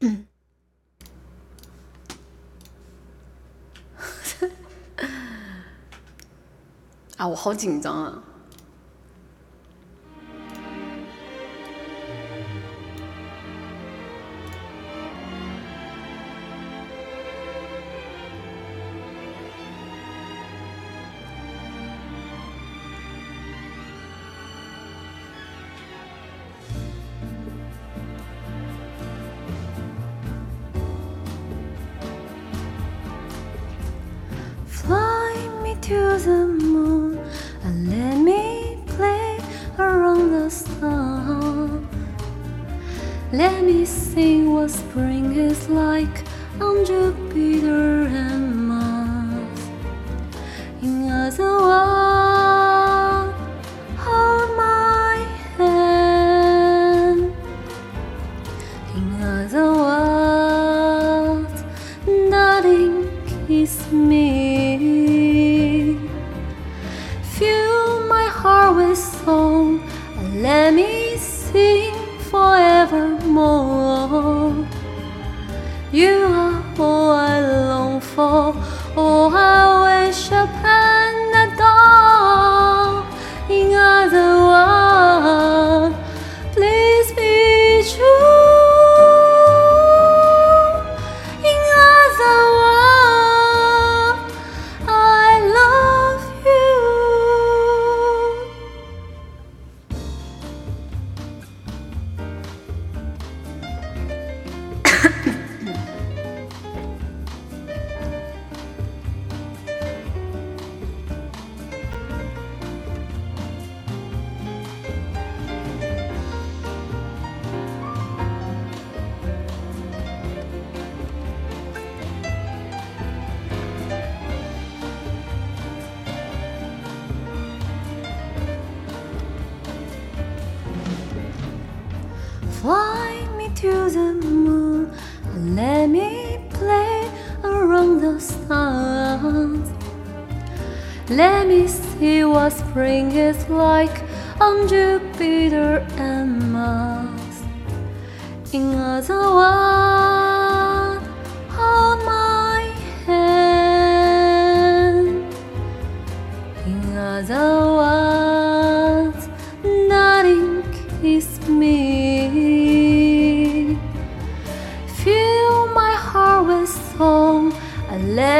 嗯 啊，我好紧张啊！To the moon and let me play around the sun. Let me sing what spring is like on Jupiter and Mars. In other words, let me sing forevermore. You are all I long for, all I worship and Fly me to the moon let me play around the stars. Let me see what spring is like on Jupiter and Mars. In other words,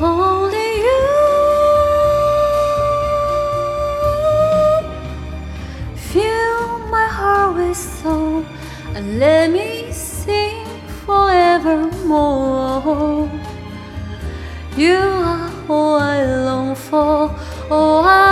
Only you fill my heart with song and let me sing forevermore. You are all I long for, all I